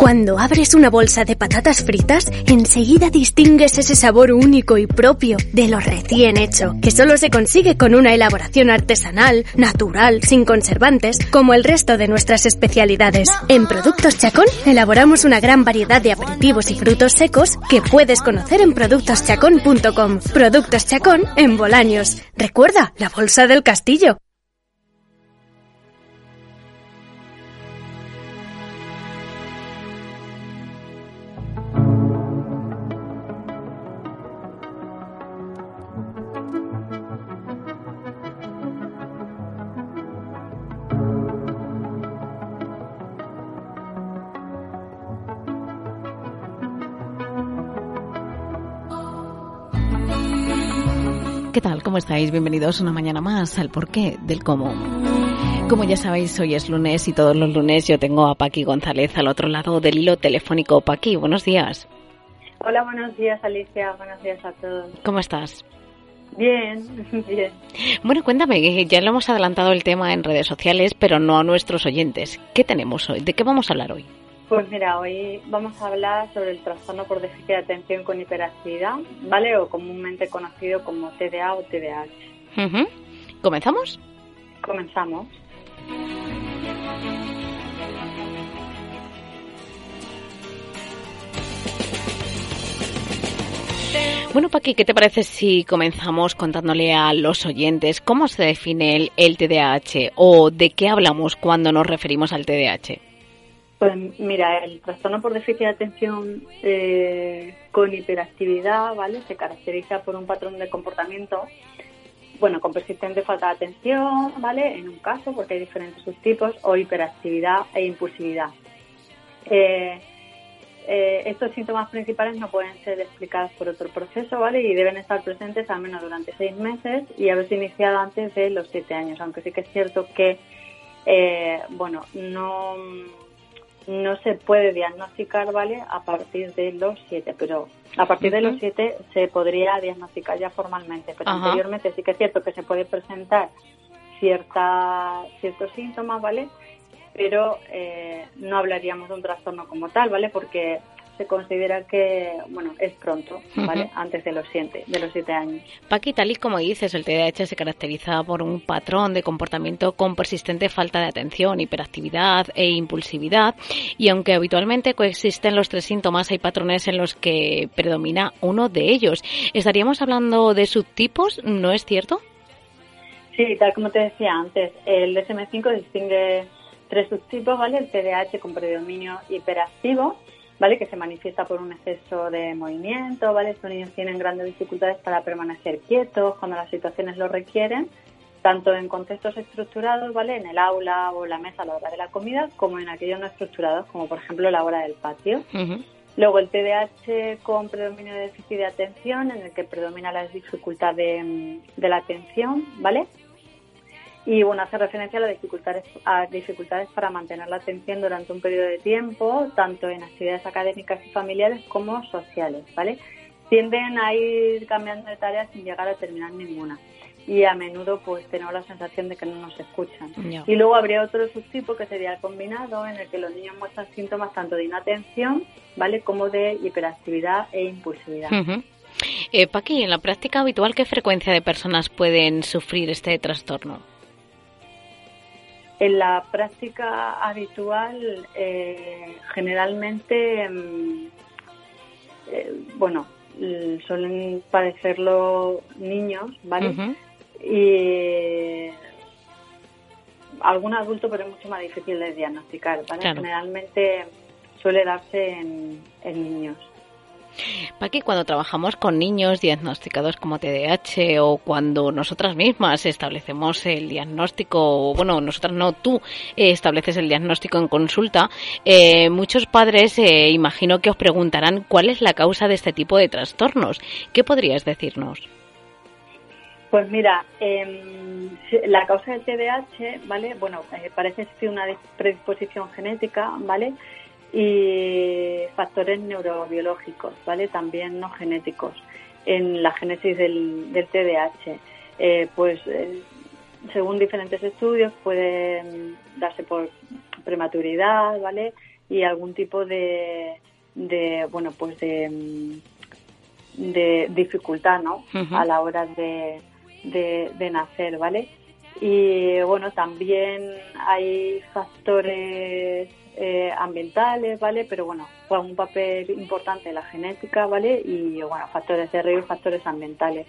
Cuando abres una bolsa de patatas fritas, enseguida distingues ese sabor único y propio de lo recién hecho, que solo se consigue con una elaboración artesanal, natural, sin conservantes, como el resto de nuestras especialidades. En Productos Chacón elaboramos una gran variedad de aperitivos y frutos secos que puedes conocer en productoschacón.com. Productos Chacón en Bolaños. Recuerda, la bolsa del castillo. ¿Cómo estáis? Bienvenidos una mañana más al porqué del cómo. Como ya sabéis, hoy es lunes y todos los lunes yo tengo a Paqui González al otro lado del hilo telefónico. Paqui, buenos días. Hola, buenos días Alicia, buenos días a todos. ¿Cómo estás? Bien, bien. Bueno, cuéntame, ya lo hemos adelantado el tema en redes sociales, pero no a nuestros oyentes. ¿Qué tenemos hoy? ¿De qué vamos a hablar hoy? Pues mira, hoy vamos a hablar sobre el trastorno por déficit de atención con hiperactividad, ¿vale? O comúnmente conocido como TDA o TDAH. ¿Comenzamos? Comenzamos. Bueno, Paqui, ¿qué te parece si comenzamos contándole a los oyentes cómo se define el, el TDAH o de qué hablamos cuando nos referimos al TDAH? Pues mira, el trastorno por déficit de atención eh, con hiperactividad, ¿vale? Se caracteriza por un patrón de comportamiento, bueno, con persistente falta de atención, ¿vale? En un caso, porque hay diferentes subtipos, o hiperactividad e impulsividad. Eh, eh, estos síntomas principales no pueden ser explicados por otro proceso, ¿vale? Y deben estar presentes al menos durante seis meses y haberse iniciado antes de los siete años, aunque sí que es cierto que, bueno, no no se puede diagnosticar, ¿vale? A partir de los siete, pero a partir de los siete se podría diagnosticar ya formalmente, pero anteriormente sí que es cierto que se puede presentar cierta, ciertos síntomas, ¿vale? Pero eh, no hablaríamos de un trastorno como tal, ¿vale? Porque se considera que, bueno, es pronto, ¿vale? Antes de los siete, de los siete años. Paqui, tal y como dices, el TDAH se caracteriza por un patrón de comportamiento con persistente falta de atención, hiperactividad e impulsividad. Y aunque habitualmente coexisten los tres síntomas, hay patrones en los que predomina uno de ellos. ¿Estaríamos hablando de subtipos? ¿No es cierto? Sí, tal como te decía antes, el DSM-5 distingue tres subtipos, ¿vale? El TDAH con predominio hiperactivo, ¿vale? Que se manifiesta por un exceso de movimiento, ¿vale? Estos niños tienen grandes dificultades para permanecer quietos cuando las situaciones lo requieren, tanto en contextos estructurados, ¿vale? En el aula o la mesa a la hora de la comida, como en aquellos no estructurados, como por ejemplo la hora del patio. Luego el TDAH con predominio de déficit de atención, en el que predomina la dificultad de, de la atención, ¿vale? Y bueno, hace referencia a las dificultades, a dificultades para mantener la atención durante un periodo de tiempo, tanto en actividades académicas y familiares como sociales, ¿vale? Tienden a ir cambiando de tareas sin llegar a terminar ninguna. Y a menudo pues tenemos la sensación de que no nos escuchan. Y luego habría otro subtipo que sería el combinado, en el que los niños muestran síntomas tanto de inatención, ¿vale? Como de hiperactividad e impulsividad. eh, Paqui, en la práctica habitual, ¿qué frecuencia de personas pueden sufrir este trastorno? En la práctica habitual, eh, generalmente, mm, eh, bueno, suelen padecerlo niños, ¿vale? Y algún adulto, pero es mucho más difícil de diagnosticar, ¿vale? Generalmente suele darse en niños. Paqui, cuando trabajamos con niños diagnosticados como TDAH o cuando nosotras mismas establecemos el diagnóstico, bueno, nosotras no, tú eh, estableces el diagnóstico en consulta, eh, muchos padres eh, imagino que os preguntarán cuál es la causa de este tipo de trastornos. ¿Qué podrías decirnos? Pues mira, em, la causa del TDAH, ¿vale? Bueno, parece ser una predisposición genética, ¿vale? Y factores neurobiológicos, ¿vale? También no genéticos en la génesis del, del TDAH. Eh, pues eh, según diferentes estudios pueden darse por prematuridad, ¿vale? y algún tipo de, de bueno, pues de, de dificultad, ¿no? A la hora de, de, nacer, ¿vale? Y bueno, también hay factores eh, ambientales, ¿vale? Pero bueno, juega un papel importante la genética, ¿vale? Y bueno, factores de riesgo factores ambientales.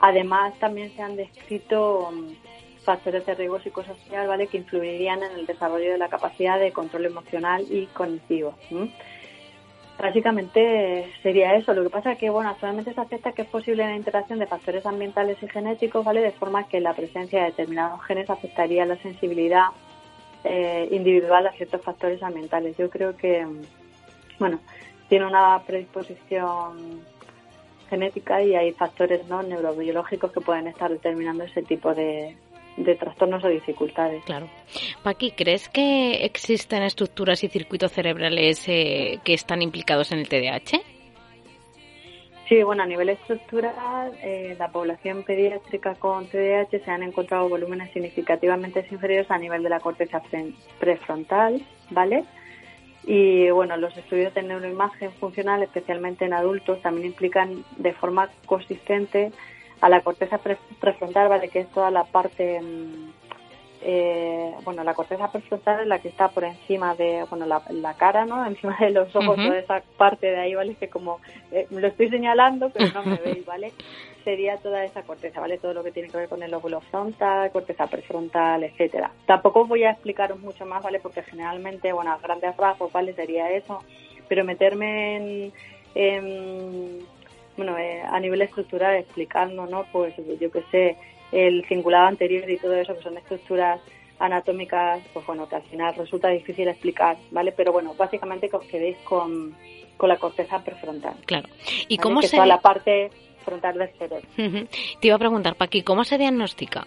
Además, también se han descrito mm, factores de riesgo psicosocial, ¿vale? Que influirían en el desarrollo de la capacidad de control emocional y cognitivo. Básicamente sería eso. Lo que pasa es que, bueno, actualmente se acepta que es posible la interacción de factores ambientales y genéticos, ¿vale? De forma que la presencia de determinados genes afectaría la sensibilidad eh, individual a ciertos factores ambientales. Yo creo que, bueno, tiene una predisposición genética y hay factores no neurobiológicos que pueden estar determinando ese tipo de, de trastornos o dificultades. Claro. Paqui, ¿crees que existen estructuras y circuitos cerebrales eh, que están implicados en el TDAH? Sí, bueno, a nivel estructural, eh, la población pediátrica con TDAH se han encontrado volúmenes significativamente inferiores a nivel de la corteza prefrontal, ¿vale? Y bueno, los estudios de neuroimagen funcional, especialmente en adultos, también implican de forma consistente a la corteza prefrontal, ¿vale? Que es toda la parte, mm, eh, bueno, la corteza prefrontal es la que está por encima de, bueno, la, cara, ¿no? Encima de los ojos, toda esa parte de ahí, ¿vale? Que como eh, lo estoy señalando, pero no me veis, ¿vale? Sería toda esa corteza, ¿vale? Todo lo que tiene que ver con el lóbulo frontal, corteza prefrontal, etcétera. Tampoco voy a explicaros mucho más, ¿vale? Porque generalmente, bueno, a grandes rasgos, ¿vale? Sería eso. Pero meterme en bueno, eh, a nivel estructural explicando, ¿no? Pues yo que sé, el cingulado anterior y todo eso, que son estructuras anatómicas, pues bueno, que al final resulta difícil explicar, ¿vale? Pero bueno, básicamente que os quedéis con, con la corteza prefrontal. Claro. ¿Y cómo que se...? la parte frontal del cerebro. Te iba a preguntar, Paqui, ¿cómo se diagnostica?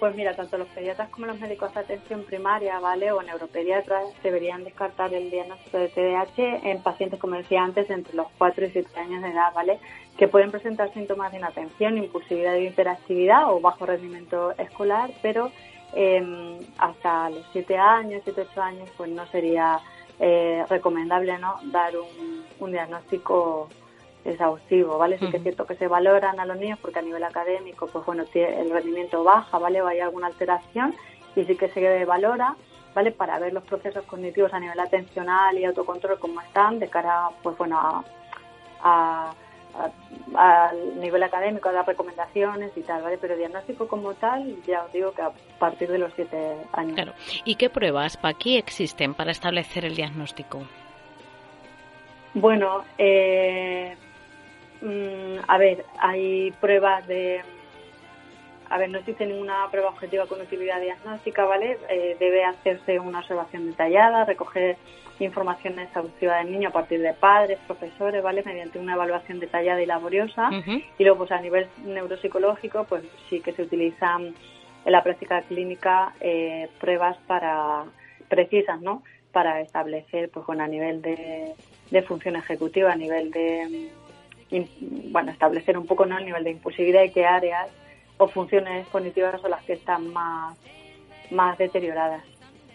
Pues mira, tanto los pediatras como los médicos de atención primaria, ¿vale? O neuropediatras deberían descartar el diagnóstico de TDAH en pacientes, como decía antes, entre los 4 y 7 años de edad, ¿vale? Que pueden presentar síntomas de inatención, impulsividad y hiperactividad o bajo rendimiento escolar, pero em, hasta los 7 años, 7, 8 años, pues no sería eh, recomendable, ¿no? Dar un diagnóstico exhaustivo, ¿vale? Sí que es cierto que se valoran a los niños porque a nivel académico, pues bueno, el rendimiento baja, ¿vale? O hay alguna alteración y sí que se valora, ¿vale? Para ver los procesos cognitivos a nivel atencional y autocontrol cómo están de cara, pues bueno, a, nivel académico, a las recomendaciones y tal, ¿vale? Pero diagnóstico como tal, ya os digo que a partir de los siete años. Claro. ¿Y qué pruebas para aquí existen para establecer el diagnóstico? Bueno, eh, Mm, a ver, hay pruebas de... A ver, no existe ninguna prueba objetiva con utilidad diagnóstica, ¿vale? Eh, debe hacerse una observación detallada, recoger información exhaustiva del niño a partir de padres, profesores, ¿vale? Mediante una evaluación detallada y laboriosa. Y luego, pues a nivel neuropsicológico, pues sí que se utilizan en la práctica clínica eh, pruebas para precisas, ¿no? Para establecer, pues bueno, a nivel de, de función ejecutiva, a nivel de bueno, establecer un poco ¿no? el nivel de impulsividad y qué áreas o funciones cognitivas son las que están más, más deterioradas.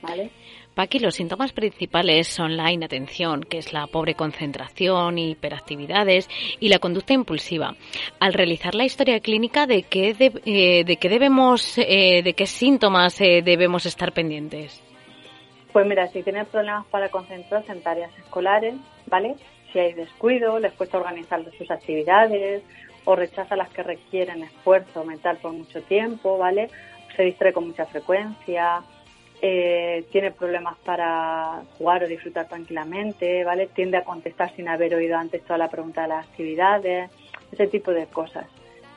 ¿vale? Paqui, los síntomas principales son la inatención, que es la pobre concentración, hiperactividades y la conducta impulsiva. Al realizar la historia clínica, ¿de qué, de, eh, de qué debemos, eh, de qué síntomas eh, debemos estar pendientes? Pues mira, si tienes problemas para concentrarse en tareas escolares, ¿vale? Si hay descuido, les cuesta organizar sus actividades o rechaza las que requieren esfuerzo mental por mucho tiempo, ¿vale? Se distrae con mucha frecuencia, eh, tiene problemas para jugar o disfrutar tranquilamente, ¿vale? Tiende a contestar sin haber oído antes toda la pregunta de las actividades, ese tipo de cosas,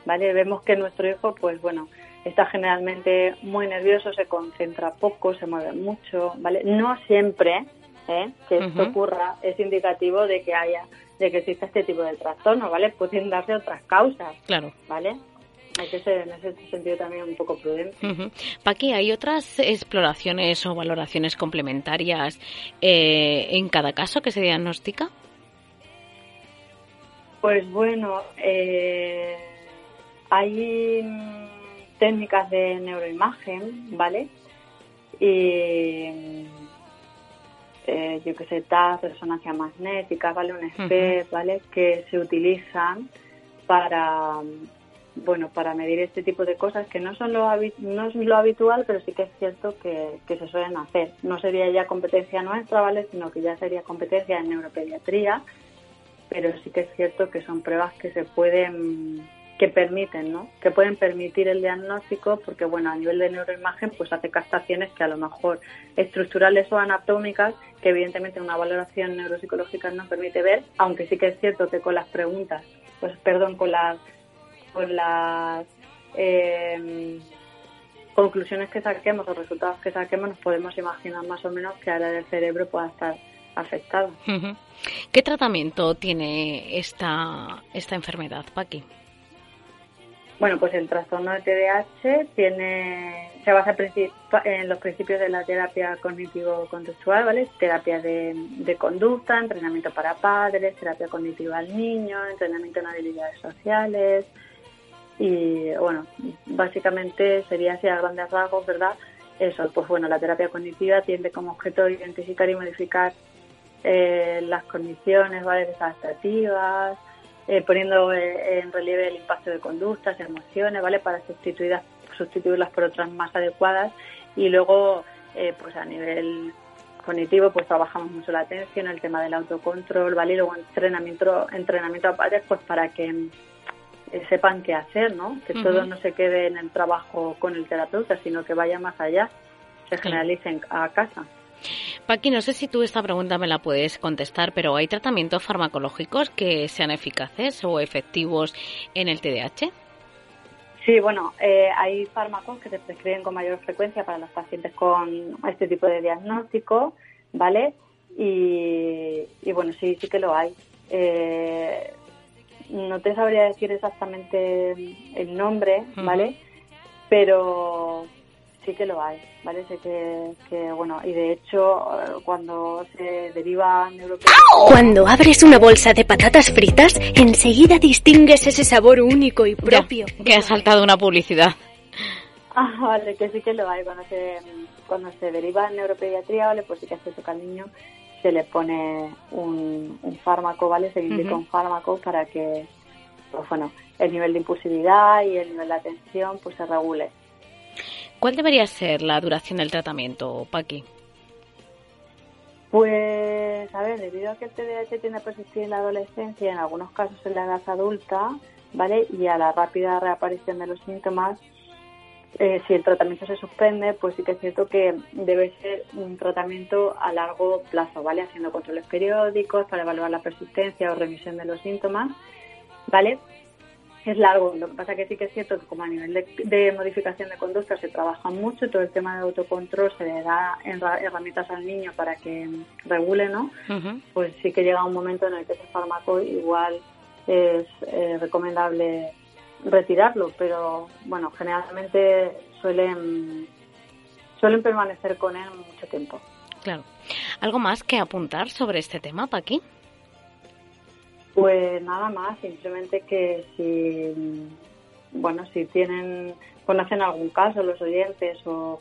¿vale? Vemos que nuestro hijo, pues bueno, está generalmente muy nervioso, se concentra poco, se mueve mucho, ¿vale? No siempre, ¿eh? que esto ocurra es indicativo de que haya de que exista este tipo de trastorno, ¿vale? Pueden darse otras causas, claro, ¿vale? Hay que ser en ese sentido también un poco prudente. Uh Paqui, ¿hay otras exploraciones o valoraciones complementarias eh, en cada caso que se diagnostica? Pues bueno, eh, hay técnicas de neuroimagen, ¿vale? Y yo que sé, TAS, resonancia magnética, ¿vale? Un SPEC, ¿vale? Que se utilizan para, bueno, para medir este tipo de cosas que no son lo, no es lo habitual, pero sí que es cierto que, que se suelen hacer. No sería ya competencia nuestra, ¿vale? Sino que ya sería competencia en neuropediatría, pero sí que es cierto que son pruebas que se pueden que permiten, ¿no? Que pueden permitir el diagnóstico porque, bueno, a nivel de neuroimagen, pues hace captaciones que a lo mejor estructurales o anatómicas, que evidentemente una valoración neuropsicológica no permite ver, aunque sí que es cierto que con las preguntas, pues perdón, con las, con las em, conclusiones que saquemos o resultados que saquemos, nos podemos imaginar más o menos que área del cerebro pueda estar afectado. ¿Qué tratamiento tiene esta, esta enfermedad, Paqui? Bueno, pues el trastorno de TDAH tiene, se basa en los principios de la terapia cognitivo-conductual, ¿vale? Terapia de, conducta, entrenamiento para padres, terapia cognitiva al niño, entrenamiento en habilidades sociales. Y bueno, básicamente sería así a grandes rasgos, ¿verdad? Eso, pues bueno, la terapia cognitiva tiene como objeto identificar y modificar eh, las condiciones, ¿vale? Desadaptativas, eh, poniendo eh, en relieve el impacto de conductas, emociones, ¿vale? Para sustituirlas, sustituirlas por otras más adecuadas y luego, eh, pues a nivel cognitivo, pues trabajamos mucho la atención, el tema del autocontrol, ¿vale? Y luego entrenamiento, entrenamiento a padres, pues para que sepan qué hacer, ¿no? Que todo no se quede en el trabajo con el terapeuta, sino que vaya más allá, se generalicen a casa. Paqui, no sé si tú esta pregunta me la puedes contestar, pero ¿hay tratamientos farmacológicos que sean eficaces o efectivos en el TDAH? Sí, bueno, eh, hay fármacos que se prescriben con mayor frecuencia para los pacientes con este tipo de diagnóstico, ¿vale? Y, bueno, sí, sí que lo hay. Eh, no te sabría decir exactamente el nombre, ¿vale? Pero sí que lo hay, ¿vale? Sé que, bueno, y de hecho, cuando se deriva Cuando abres una bolsa de patatas fritas, enseguida distingues ese sabor único y propio. que ha saltado una publicidad. Ah, vale, que sí que lo hay. Cuando se, cuando se deriva en neuropediatría, ¿vale? Pues sí que hace toca al niño, se le pone un, fármaco, ¿vale? Se le indica un fármaco para que, pues bueno, el nivel de impulsividad y el nivel de atención pues se regule. ¿Cuál debería ser la duración del tratamiento, Paqui? Pues, a ver, debido a que el TDAH tiende a persistir en la adolescencia, en algunos casos en la edad adulta, ¿vale? Y a la rápida reaparición de los síntomas, eh, si el tratamiento se suspende, pues sí que es cierto que debe ser un tratamiento a largo plazo, ¿vale? Haciendo controles periódicos para evaluar la persistencia o remisión de los síntomas, ¿vale? Es largo. Lo que pasa que sí que es cierto que como a nivel de, modificación de conducta se trabaja mucho, todo el tema de autocontrol se le da herramientas al niño para que regule, ¿no? Pues sí que llega un momento en el que ese fármaco igual es eh, recomendable retirarlo, pero bueno, generalmente suelen suelen permanecer con él mucho tiempo. Claro. ¿Algo más que apuntar sobre este tema, Paqui? Pues nada más, simplemente que si, bueno, si tienen, conocen algún caso los oyentes o,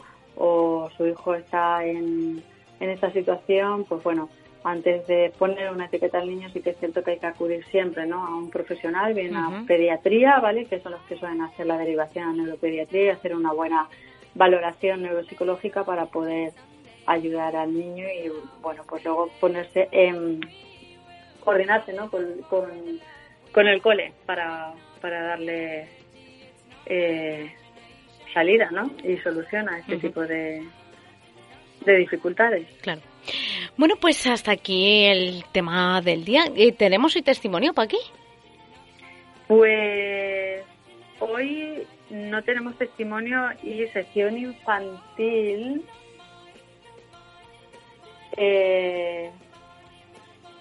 su hijo está en, en esta situación, pues bueno, antes de poner una etiqueta al niño sí que es cierto que hay que acudir siempre ¿no? a un profesional, bien a pediatría, ¿vale? que son los que suelen hacer la derivación a neuropediatría y hacer una buena valoración neuropsicológica para poder ayudar al niño y bueno pues luego ponerse en, coordinarse ¿no? con, con, el cole para, para darle eh, salida ¿no? y solución a este tipo de, de dificultades. Claro. Bueno, pues hasta aquí el tema del día. ¿Tenemos hoy testimonio para aquí? Pues hoy no tenemos testimonio y sesión infantil. Eh,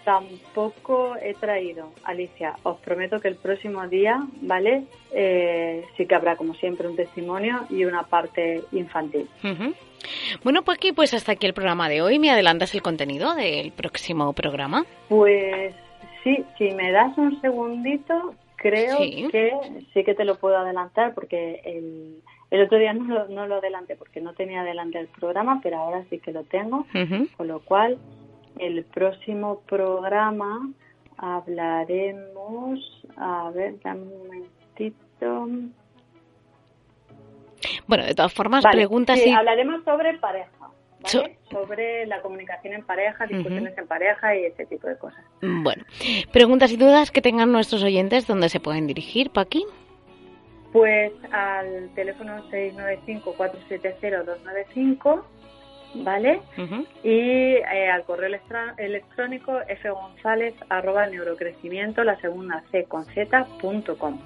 tampoco he traído, Alicia. Os prometo que el próximo día, ¿vale? Eh, sí que habrá, como siempre, un testimonio y una parte infantil. Bueno, pues aquí, pues hasta aquí el programa de hoy. ¿Me adelantas el contenido del próximo programa? Pues sí, si me das un segundito, creo que sí que te lo puedo adelantar porque el, el otro día no lo, no lo adelanté porque no tenía adelante el programa, pero ahora sí que lo tengo, con lo cual el próximo programa hablaremos, a ver, dame un momentito. Bueno, de todas formas, preguntas sí, hablaremos sobre pareja. ¿vale? sobre la comunicación en pareja, discusiones en pareja y ese tipo de cosas. Bueno, preguntas y dudas que tengan nuestros oyentes, ¿dónde se pueden dirigir, Paqui? Pues al teléfono 695-470-295, ¿vale? Y eh, al correo electrónico fgonzález arroba neurocrecimiento, la segunda C con Z, punto com.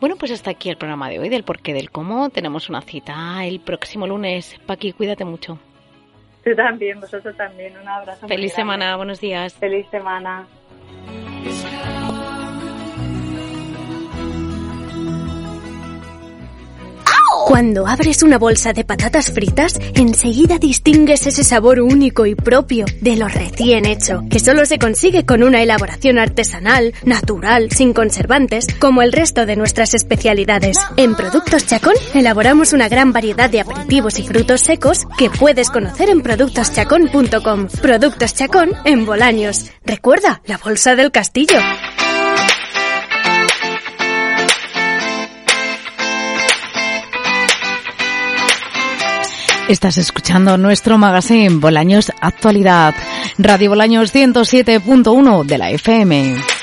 Bueno, pues hasta aquí el programa de hoy del porqué del cómo. Tenemos una cita el próximo lunes. Paqui, cuídate mucho. Tú también, vosotros también. Un abrazo. Feliz semana, buenos días. Feliz semana. Cuando abres una bolsa de patatas fritas, enseguida distingues ese sabor único y propio de lo recién hecho, que solo se consigue con una elaboración artesanal, natural, sin conservantes, como el resto de nuestras especialidades. En Productos Chacón elaboramos una gran variedad de aperitivos y frutos secos que puedes conocer en productoschacón.com. Productos Chacón en Bolaños. Recuerda, la bolsa del castillo. Estás escuchando nuestro magazine Bolaños Actualidad, Radio Bolaños 107.1 de la FM.